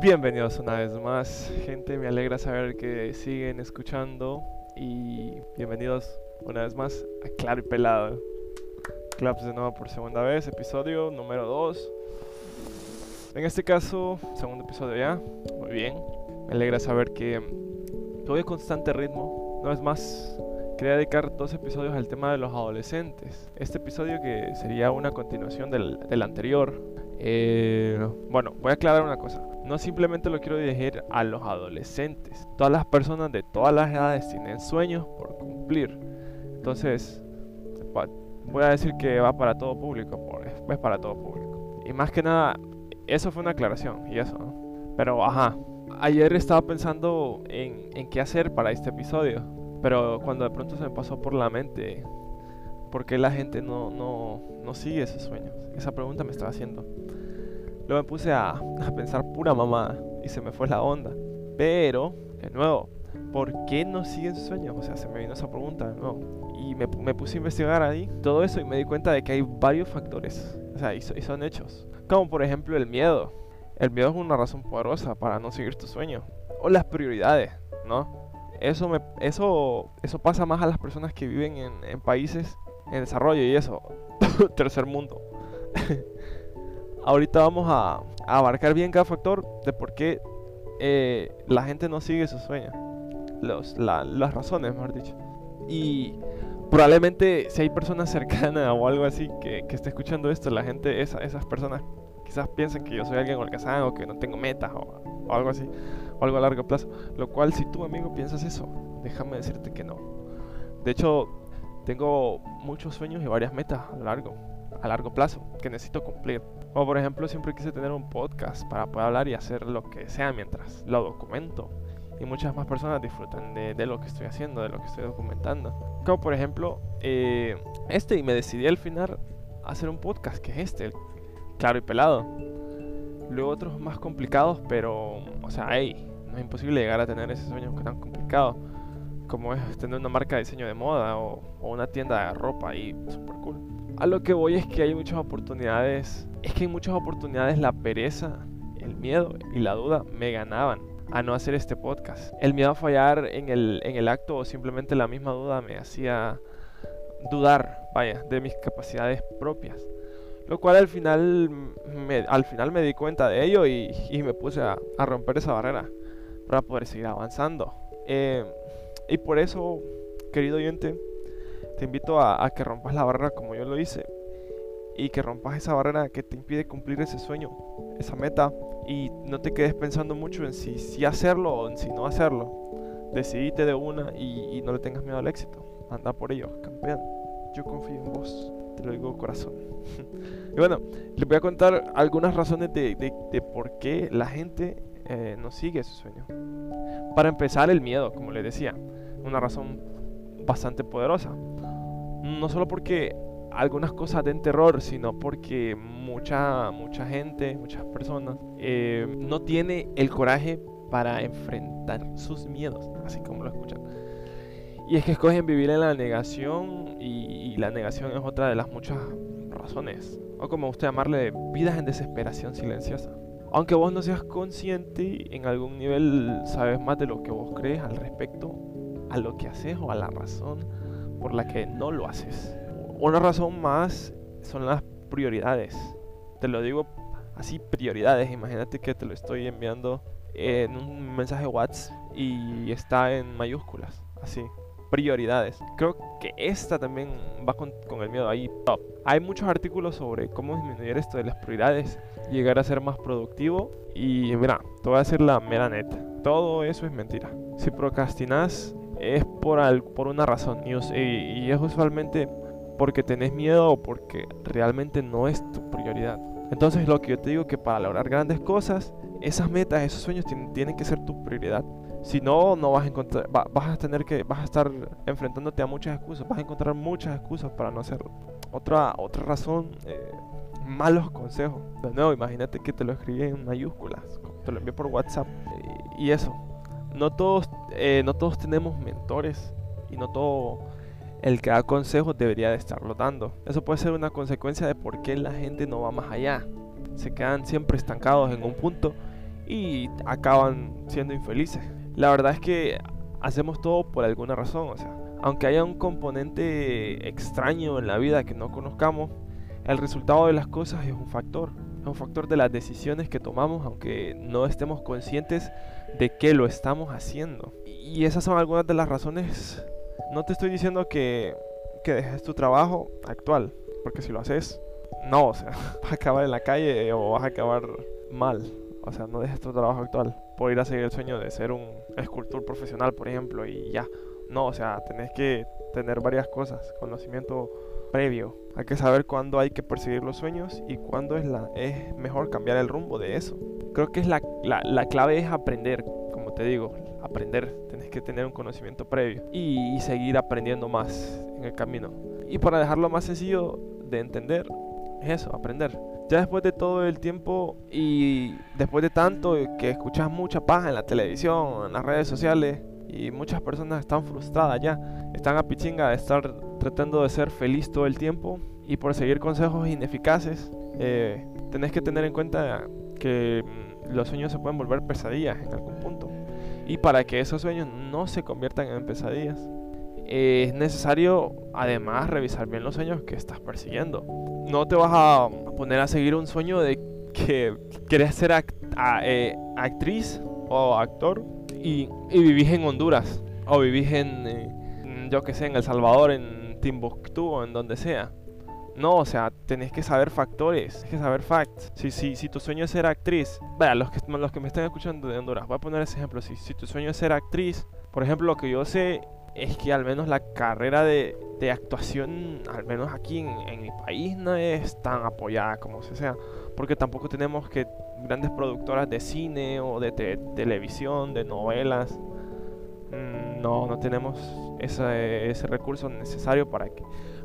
Bienvenidos una vez más, gente. Me alegra saber que siguen escuchando y bienvenidos una vez más a Claro y Pelado. Claps de nuevo por segunda vez, episodio número 2. En este caso, segundo episodio ya. Muy bien. Me alegra saber que voy a constante ritmo. Una vez más, quería dedicar dos episodios al tema de los adolescentes. Este episodio que sería una continuación del, del anterior. Eh, bueno, voy a aclarar una cosa. No simplemente lo quiero dirigir a los adolescentes. Todas las personas de todas las edades tienen sueños por cumplir. Entonces, voy a decir que va para todo público, es para todo público. Y más que nada, eso fue una aclaración y eso. Pero, ajá, ayer estaba pensando en, en qué hacer para este episodio. Pero cuando de pronto se me pasó por la mente, ¿por qué la gente no, no, no sigue esos sueños? Esa pregunta me estaba haciendo. Luego me puse a, a pensar pura mamá y se me fue la onda. Pero, de nuevo, ¿por qué no siguen sus sueños? O sea, se me vino esa pregunta ¿no? Y me, me, puse a investigar ahí todo eso y me di cuenta de que hay varios factores. O sea, y, y, son hechos. Como por ejemplo el miedo. El miedo es una razón poderosa para no seguir tu sueño. O las prioridades, ¿no? Eso, me, eso, eso pasa más a las personas que viven en, en países en desarrollo y eso. Tercer mundo. ahorita vamos a, abarcar bien cada factor de por qué eh, la gente no sigue sus sueños. Los, las razones, mejor dicho. Y probablemente si hay personas cercanas o algo así que, que esté escuchando esto, la gente, esa, esas personas quizás piensen que yo soy alguien holgazán o que no tengo metas o, o, algo así, o algo a largo plazo. Lo cual, si tú, amigo, piensas eso, déjame decirte que no. De hecho, tengo muchos sueños y varias metas a largo a largo plazo que necesito cumplir. O por ejemplo, siempre quise tener un podcast para poder hablar y hacer lo que sea mientras lo documento. Y muchas más personas disfrutan de, lo que estoy haciendo, de lo que estoy documentando. Como por ejemplo, eh, este, y me decidí al final hacer un podcast que es este, claro y pelado. Luego otros más complicados, pero, o sea, hey, no es imposible llegar a tener ese sueño tan complicado como es tener una marca de diseño de moda o, o una tienda de ropa y super cool. A lo que voy es que hay muchas oportunidades. Es que en muchas oportunidades la pereza, el miedo y la duda me ganaban a no hacer este podcast. El miedo a fallar en el, en el acto o simplemente la misma duda me hacía dudar, vaya, de mis capacidades propias. Lo cual al final me, al final me di cuenta de ello y, me puse a, a, romper esa barrera para poder seguir avanzando. Eh, y por eso, querido oyente, te invito a, que rompas la barrera como yo lo hice y que rompas esa barrera que te impide cumplir ese sueño, esa meta y no te quedes pensando mucho en si, si hacerlo o en si no hacerlo. Decidite de una y, no le tengas miedo al éxito. Anda por ello, campeón. Yo confío en vos, te lo digo corazón. y bueno, les voy a contar algunas razones de, por qué la gente eh, no sigue ese sueño. Para empezar, el miedo, como les decía, una razón bastante poderosa. No solo porque algunas cosas den terror, sino porque mucha, mucha gente, muchas personas, eh, no tiene el coraje para enfrentar sus miedos, así como lo escuchan. Y es que escogen vivir en la negación y, y la negación es otra de las muchas razones, o como usted llamarle, vidas en desesperación silenciosa. Aunque vos no seas consciente, en algún nivel sabes más de lo que vos crees al respecto a lo que haces o a la razón por la que no lo haces. Una razón más son las prioridades. Te lo digo así, prioridades. Imagínate que te lo estoy enviando en un mensaje WhatsApp y está en mayúsculas. Así, prioridades. Creo que esta también va con, el miedo ahí. Hay muchos artículos sobre cómo disminuir esto de las prioridades, llegar a ser más productivo y mira, te voy a decir la mera neta. Todo eso es mentira. Si procrastinas es por, al, por una razón y, es usualmente porque tenés miedo o porque realmente no es tu prioridad. Entonces lo que yo te digo que para lograr grandes cosas, esas metas, esos sueños tienen, que ser tu prioridad. Si no, no vas a encontrar, va, vas a tener que, vas a estar enfrentándote a muchas excusas, vas a encontrar muchas excusas para no hacerlo. Otra, otra razón, eh, malos consejos. De nuevo, imagínate que te lo escribí en mayúsculas, te lo envié por WhatsApp y eso. No todos, eh, no todos tenemos mentores y no todo el que da consejos debería de estarlo dando. Eso puede ser una consecuencia de por qué la gente no va más allá. Se quedan siempre estancados en un punto y acaban siendo infelices. La verdad es que hacemos todo por alguna razón, o sea, aunque haya un componente extraño en la vida que no conozcamos, el resultado de las cosas es un factor, es un factor de las decisiones que tomamos aunque no estemos conscientes de que lo estamos haciendo. Y esas son algunas de las razones. No te estoy diciendo que, que dejes tu trabajo actual, porque si lo haces, no, o sea, vas a acabar en la calle o vas a acabar mal. O sea, no dejes tu trabajo actual por ir a seguir el sueño de ser un escultor profesional, por ejemplo, y ya. No, o sea, tenés que tener varias cosas, conocimiento previo. Hay que saber cuándo hay que perseguir los sueños y cuándo es, la, es mejor cambiar el rumbo de eso. Creo que es la, la, la clave es aprender, como te digo, aprender. Tenés que tener un conocimiento previo y, y seguir aprendiendo más en el camino. Y para dejarlo más sencillo de entender, es eso, aprender. Ya después de todo el tiempo y después de tanto que escuchas mucha paja en la televisión, en las redes sociales, y muchas personas están frustradas ya, están a pichinga de estar tratando de ser feliz todo el tiempo y por seguir consejos ineficaces, eh, tenés que tener en cuenta que los sueños se pueden volver pesadillas en algún punto. Y para que esos sueños no se conviertan en pesadillas, es necesario además revisar bien los sueños que estás persiguiendo. No te vas a poner a seguir un sueño de que quieres ser eh, actriz o actor y, vivís en Honduras o vivís en, eh, yo que sé, en El Salvador, en Timbuktu o en donde sea. No, o sea, tenés que saber factores, que saber facts. Si, si, si tu sueño es ser actriz, vea, los que, los que me están escuchando de Honduras, voy a poner ese ejemplo. Si, si tu sueño es ser actriz, por ejemplo, lo que yo sé es que al menos la carrera de, de actuación, al menos aquí en, en, mi país, no es tan apoyada como se sea. Porque tampoco tenemos que grandes productoras de cine o de te televisión, de novelas. Mm, no, no tenemos ese, ese, recurso necesario para que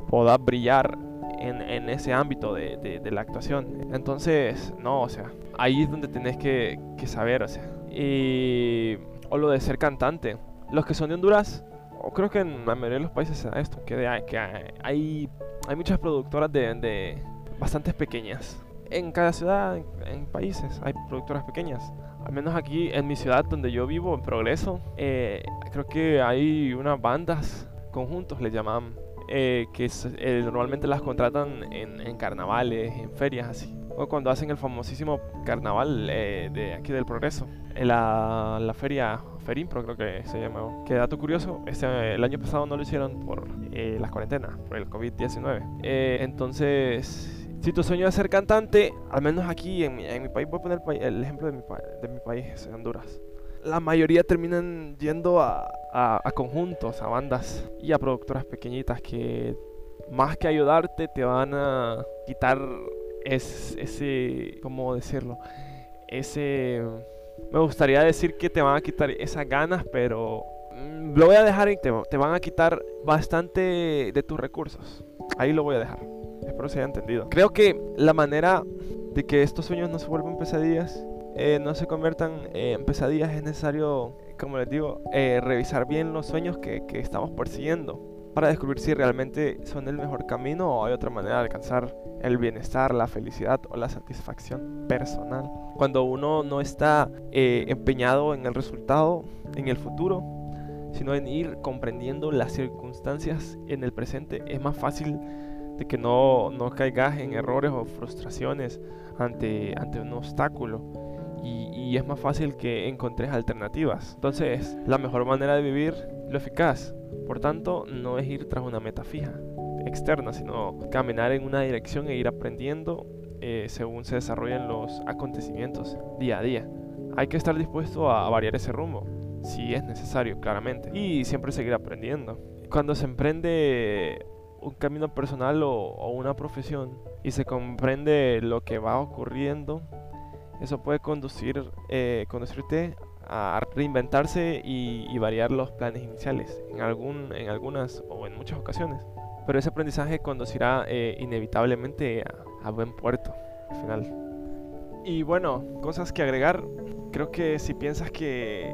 puedas brillar en, en ese ámbito de, de, de, la actuación. Entonces, no, o sea, ahí es donde tenés que, que saber, o sea. Y, o lo de ser cantante. Los que son de Honduras o creo que en la mayoría de los países se da esto, que, de, que hay, hay muchas productoras de, de, bastantes pequeñas. En cada ciudad, en, en, países, hay productoras pequeñas. Al menos aquí en mi ciudad donde yo vivo, en Progreso, eh, creo que hay unas bandas, conjuntos le llaman, eh, que eh, normalmente las contratan en, en, carnavales, en ferias así. O cuando hacen el famosísimo carnaval eh, de aquí del Progreso, en la, la feria Ferimpro creo que se llama. Que dato curioso, este, el año pasado no lo hicieron por eh, las cuarentenas, por el COVID-19. Eh, entonces, si tu sueño es ser cantante, al menos aquí en mi, en mi país, voy a poner el, el ejemplo de mi, de mi país, Honduras. La mayoría terminan yendo a, a, a conjuntos, a bandas y a productoras pequeñitas que más que ayudarte te van a quitar es, ese, ¿cómo decirlo? Ese me gustaría decir que te van a quitar esas ganas, pero mm, lo voy a dejar y te, te, van a quitar bastante de tus recursos. Ahí lo voy a dejar. Espero se haya entendido. Creo que la manera de que estos sueños no se vuelvan pesadillas, eh, no se conviertan en pesadillas, es necesario, como les digo, eh, revisar bien los sueños que, que estamos persiguiendo para descubrir si realmente son el mejor camino o hay otra manera de alcanzar el bienestar, la felicidad o la satisfacción personal. Cuando uno no está eh, empeñado en el resultado, en el futuro, sino en ir comprendiendo las circunstancias en el presente, es más fácil de que no, no caigas en errores o frustraciones ante, ante un obstáculo. Y, es más fácil que encontres alternativas. Entonces, la mejor manera de vivir, lo eficaz, por tanto, no es ir tras una meta fija externa, sino caminar en una dirección e ir aprendiendo eh, según se desarrollan los acontecimientos día a día. Hay que estar dispuesto a variar ese rumbo, si es necesario, claramente, y siempre seguir aprendiendo. Cuando se emprende un camino personal o una profesión y se comprende lo que va ocurriendo, eso puede conducir, eh, conducirte a reinventarse y, variar los planes iniciales en, algún, en algunas o en muchas ocasiones. Pero ese aprendizaje conducirá eh, inevitablemente a, a, buen puerto al final. Y bueno, cosas que agregar. Creo que si piensas que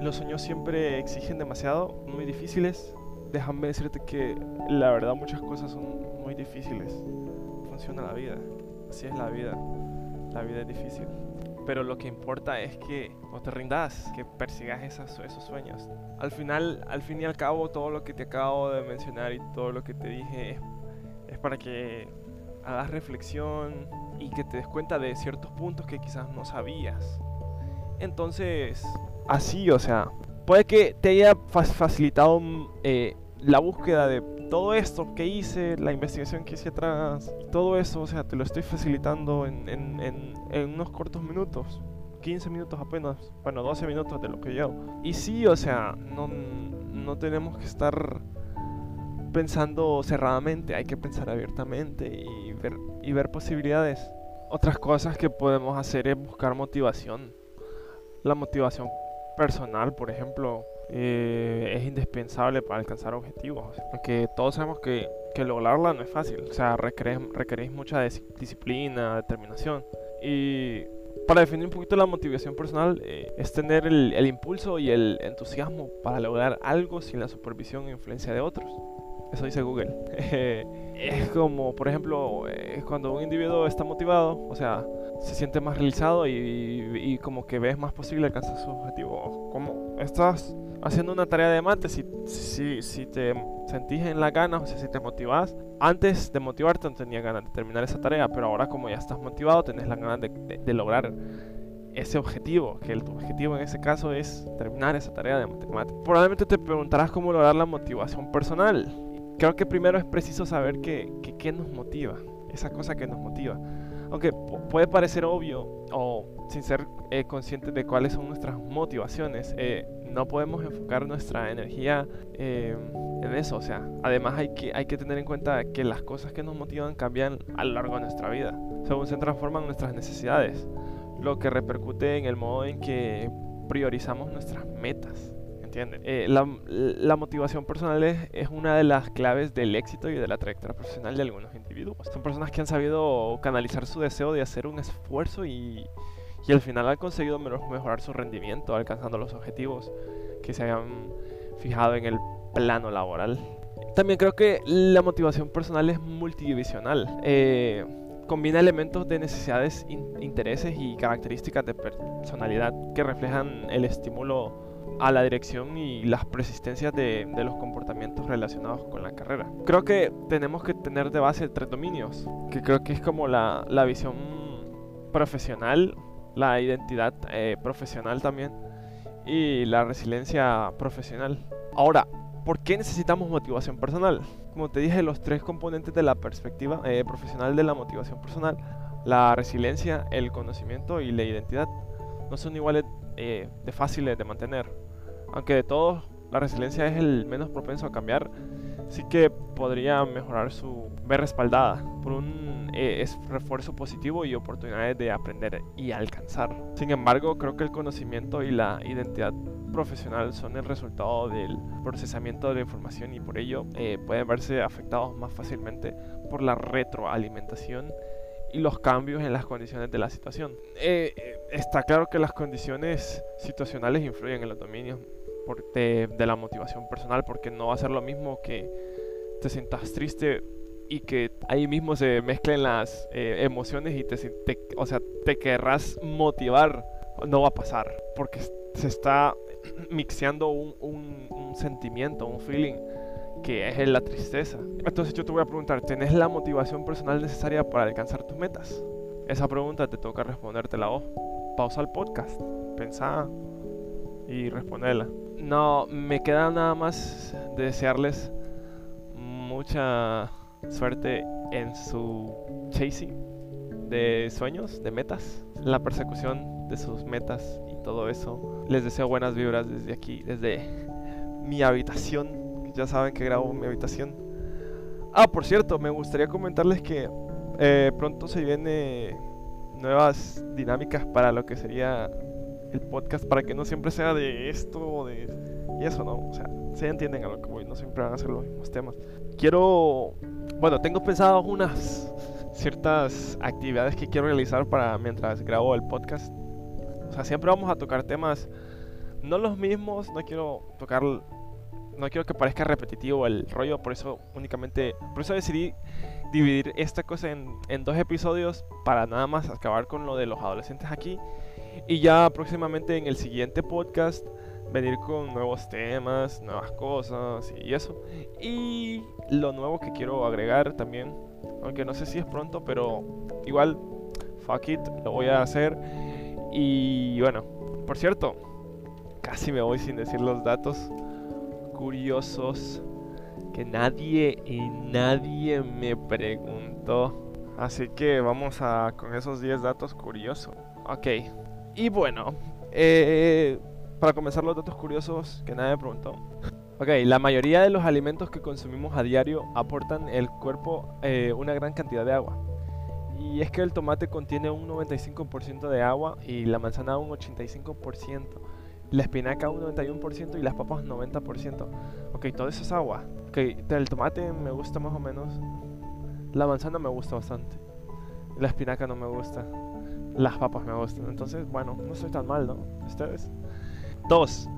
los sueños siempre exigen demasiado, muy difíciles, déjame decirte que la verdad muchas cosas son muy difíciles. Funciona la vida, así es la vida. La vida es difícil. pero lo que importa es que no te rindas, que persigas esos, esos sueños. Al final, al fin y al cabo, todo lo que te acabo de mencionar y todo lo que te dije es, es para que hagas reflexión y que te des cuenta de ciertos puntos que quizás no sabías. Entonces, así, o sea, puede que te haya facilitado mm, eh, la búsqueda de todo esto que hice, la investigación que hice atrás, todo eso, o sea, te lo estoy facilitando en, en, en, unos cortos minutos. 15 minutos apenas, bueno, 12 minutos de lo que llevo. Y sí, o sea, no, no tenemos que estar pensando cerradamente, hay que pensar abiertamente y ver, y ver posibilidades. Otras cosas que podemos hacer es buscar motivación. La motivación personal, por ejemplo, eh, es indispensable para alcanzar objetivos. Aunque todos sabemos que, que lograrla no es fácil. O sea, requerís, mucha disciplina, determinación. Y para definir un poquito la motivación personal, eh, es tener el, el, impulso y el entusiasmo para lograr algo sin la supervisión e influencia de otros. Eso dice Google. es como, por ejemplo, eh, cuando un individuo está motivado, o sea, se siente más realizado y, y, como que ves más posible alcanzar su objetivo. Como estás haciendo una tarea de mate, si, si, si te sentís en la ganas, o sea, si te motivas, antes de motivarte no tenías ganas de terminar esa tarea, pero ahora como ya estás motivado, tenés la ganas de, de, lograr ese objetivo, que el, tu objetivo en ese caso es terminar esa tarea de matemáticas. Probablemente te preguntarás cómo lograr la motivación personal. Creo que primero es preciso saber qué, qué nos motiva, esa cosa que nos motiva. Aunque puede parecer obvio o sin ser eh, conscientes de cuáles son nuestras motivaciones, eh, no podemos enfocar nuestra energía eh, en eso. O sea, además que, hay que tener en cuenta que las cosas que nos motivan cambian a lo largo de nuestra vida, según se transforman nuestras necesidades, lo que repercute en el modo en que priorizamos nuestras metas. Eh, la, motivación personal es, una de las claves del éxito y de la trayectoria profesional de algunos individuos. Son personas que han sabido canalizar su deseo de hacer un esfuerzo y, al final han conseguido mejorar su rendimiento, alcanzando los objetivos que se habían fijado en el plano laboral. También creo que la motivación personal es multidivisional. Eh, combina elementos de necesidades, intereses y características de personalidad que reflejan el estímulo a la dirección y las persistencias de, los comportamientos relacionados con la carrera. Creo que tenemos que tener de base tres dominios, que creo que es como la, la visión profesional, la identidad eh, profesional también y la resiliencia profesional. Ahora, ¿por qué necesitamos motivación personal? Como te dije, los tres componentes de la perspectiva eh, profesional de la motivación personal, la resiliencia, el conocimiento y la identidad, no son iguales eh, de fáciles de mantener aunque de todos la resiliencia es el menos propenso a cambiar, sí que podría mejorar su ver respaldada por un eh, refuerzo positivo y oportunidades de aprender y alcanzar. Sin embargo, creo que el conocimiento y la identidad profesional son el resultado del procesamiento de la información y por ello eh, pueden verse afectados más fácilmente por la retroalimentación y los cambios en las condiciones de la situación. Eh, está claro que las condiciones situacionales influyen en los dominios de, de, la motivación personal, porque no va a ser lo mismo que te sientas triste y que ahí mismo se mezclen las eh, emociones y te, o sea, te querrás motivar. No va a pasar, porque se está mixeando un, un, un sentimiento, un feeling que es la tristeza. Entonces yo te voy a preguntar, ¿tenés la motivación personal necesaria para alcanzar tus metas? Esa pregunta te toca respondértela vos. Pausa el podcast, pensá y responderla. No, me queda nada más desearles mucha suerte en su chasing de sueños, de metas, la persecución de sus metas y todo eso. Les deseo buenas vibras desde aquí, desde mi habitación. Ya saben que grabo en mi habitación. Ah, por cierto, me gustaría comentarles que eh, pronto se vienen nuevas dinámicas para lo que sería el podcast para que no siempre sea de esto o de y eso, ¿no? O sea, se entienden a lo que voy, no siempre van a ser los mismos temas. Quiero, bueno, tengo pensado unas ciertas actividades que quiero realizar para mientras grabo el podcast. O sea, siempre vamos a tocar temas no los mismos, no quiero tocar no quiero que parezca repetitivo el rollo, por eso únicamente, por eso decidí dividir esta cosa en, en dos episodios para nada más acabar con lo de los adolescentes aquí. Y ya próximamente en el siguiente podcast venir con nuevos temas, nuevas cosas y eso. Y lo nuevo que quiero agregar también, aunque no sé si es pronto, pero igual, fuck it, lo voy a hacer. Y bueno, por cierto, casi me voy sin decir los datos curiosos que nadie y nadie me preguntó. Así que vamos a con esos 10 datos curiosos. Ok. Y bueno, eh, para comenzar los datos curiosos que nadie me preguntó. Ok, la mayoría de los alimentos que consumimos a diario aportan el cuerpo eh, una gran cantidad de agua. Y es que el tomate contiene un 95% de agua y la manzana un 85%, la espinaca un 91% y las papas un 90%. Ok, todo eso es agua. Ok, el tomate me gusta más o menos. La manzana me gusta bastante. La espinaca no me gusta. Las papas me gustan. Entonces, bueno, no soy tan mal, ¿no? ¿Ustedes? 2.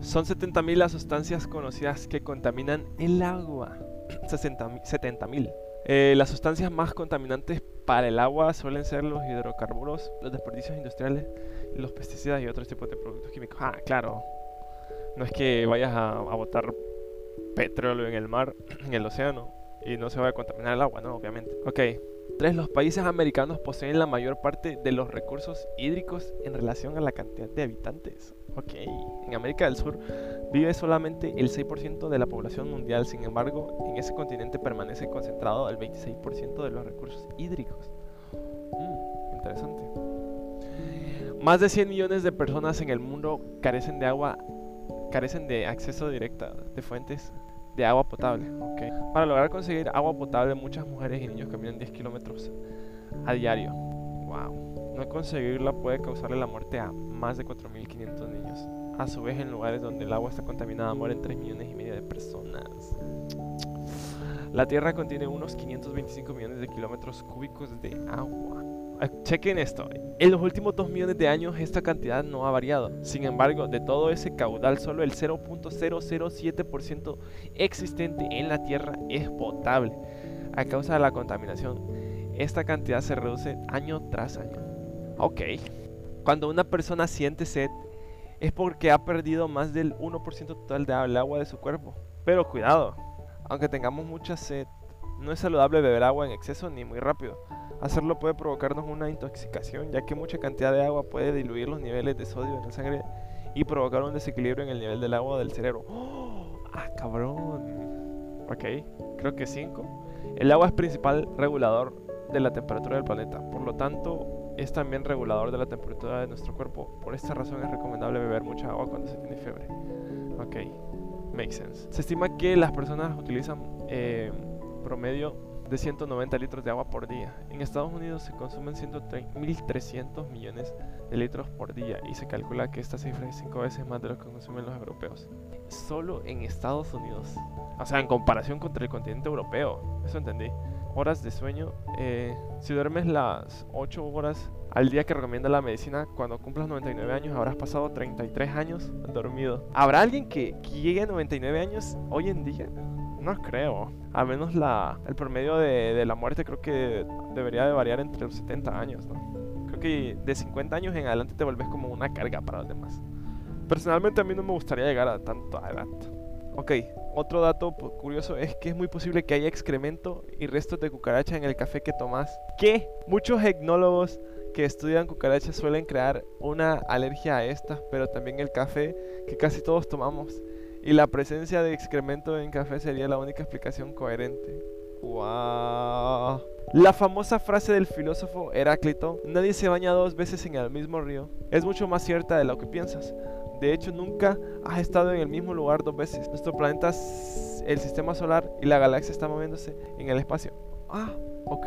Son 70.000 las sustancias conocidas que contaminan el agua. 70.000. Eh, las sustancias más contaminantes para el agua suelen ser los hidrocarburos, los desperdicios industriales, los pesticidas y otros tipos de productos químicos. Ah, claro. No es que vayas a, botar petróleo en el mar, en el océano, y no se vaya a contaminar el agua, ¿no? Obviamente. Ok. 3. Los países americanos poseen la mayor parte de los recursos hídricos en relación a la cantidad de habitantes. Ok, en América del Sur vive solamente el 6% de la población mundial, sin embargo, en ese continente permanece concentrado el 26% de los recursos hídricos. Mm, interesante. Más de 100 millones de personas en el mundo carecen de agua, carecen de acceso directo de fuentes de agua potable. Okay. Para lograr conseguir agua potable, muchas mujeres y niños caminan 10 kilómetros a diario. Wow. No conseguirla puede causarle la muerte a más de 4.500 niños. A su vez, en lugares donde el agua está contaminada mueren 3 millones y medio de personas. La Tierra contiene unos 525 millones de kilómetros cúbicos de agua. Ah, chequen esto, en los últimos 2 millones de años esta cantidad no ha variado. Sin embargo, de todo ese caudal, solo el 0.007% existente en la Tierra es potable. A causa de la contaminación, esta cantidad se reduce año tras año. Ok, cuando una persona siente sed, es porque ha perdido más del 1% total del agua de su cuerpo. Pero cuidado, aunque tengamos mucha sed, no es saludable beber agua en exceso ni muy rápido Hacerlo puede provocarnos una intoxicación, ya que mucha cantidad de agua puede diluir los niveles de sodio en la sangre y provocar un desequilibrio en el nivel del agua del cerebro. ¡Oh! ¡Ah, cabrón! Ok, creo que 5. El agua es principal regulador de la temperatura del planeta, por lo tanto es también regulador de la temperatura de nuestro cuerpo. Por esta razón es recomendable beber mucha agua cuando se tiene fiebre. Ok, makes sense. Se estima que las personas utilizan eh, promedio de 190 litros de agua por día. En Estados Unidos se consumen 1.300 millones de litros por día y se calcula que esta cifra es 5 veces más de lo que consumen los europeos. Solo en Estados Unidos. O sea, en comparación contra el continente europeo. Eso entendí. Horas de sueño. Eh, si duermes las 8 horas al día que recomienda la medicina, cuando cumplas 99 años habrás pasado 33 años dormido. ¿Habrá alguien que, llegue a 99 años hoy en día? No creo. A menos la, el promedio de, de, la muerte creo que debería de variar entre los 70 años, ¿no? Creo que de 50 años en adelante te vuelves como una carga para los demás. Personalmente a mí no me gustaría llegar a tanta edad. Ok, otro dato curioso es que es muy posible que haya excremento y restos de cucaracha en el café que tomas. Que muchos etnólogos que estudian cucarachas suelen crear una alergia a estas, pero también el café que casi todos tomamos y la presencia de excremento en café sería la única explicación coherente. ¡Wow! La famosa frase del filósofo Heráclito, nadie se baña dos veces en el mismo río, es mucho más cierta de lo que piensas. De hecho, nunca has estado en el mismo lugar dos veces. Nuestro planeta, el sistema solar y la galaxia están moviéndose en el espacio. Ah, ok.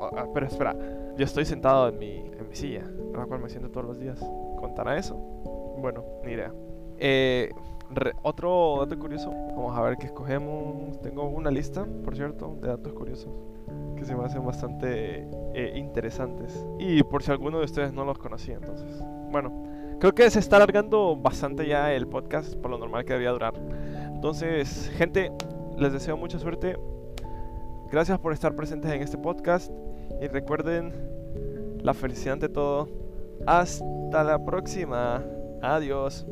Ah, pero espera, yo estoy sentado en mi, en mi silla, a la cual me siento todos los días. ¿Contará eso? Bueno, ni idea. Eh, otro dato curioso, vamos a ver qué escogemos. Tengo una lista, por cierto, de datos curiosos que se me hacen bastante eh, interesantes. Y por si alguno de ustedes no los conocía, entonces. Bueno, creo que se está alargando bastante ya el podcast, por lo normal que debía durar. Entonces, gente, les deseo mucha suerte. gracias por estar presentes en este podcast y recuerden la felicidad ante todo. Hasta la próxima. Adiós.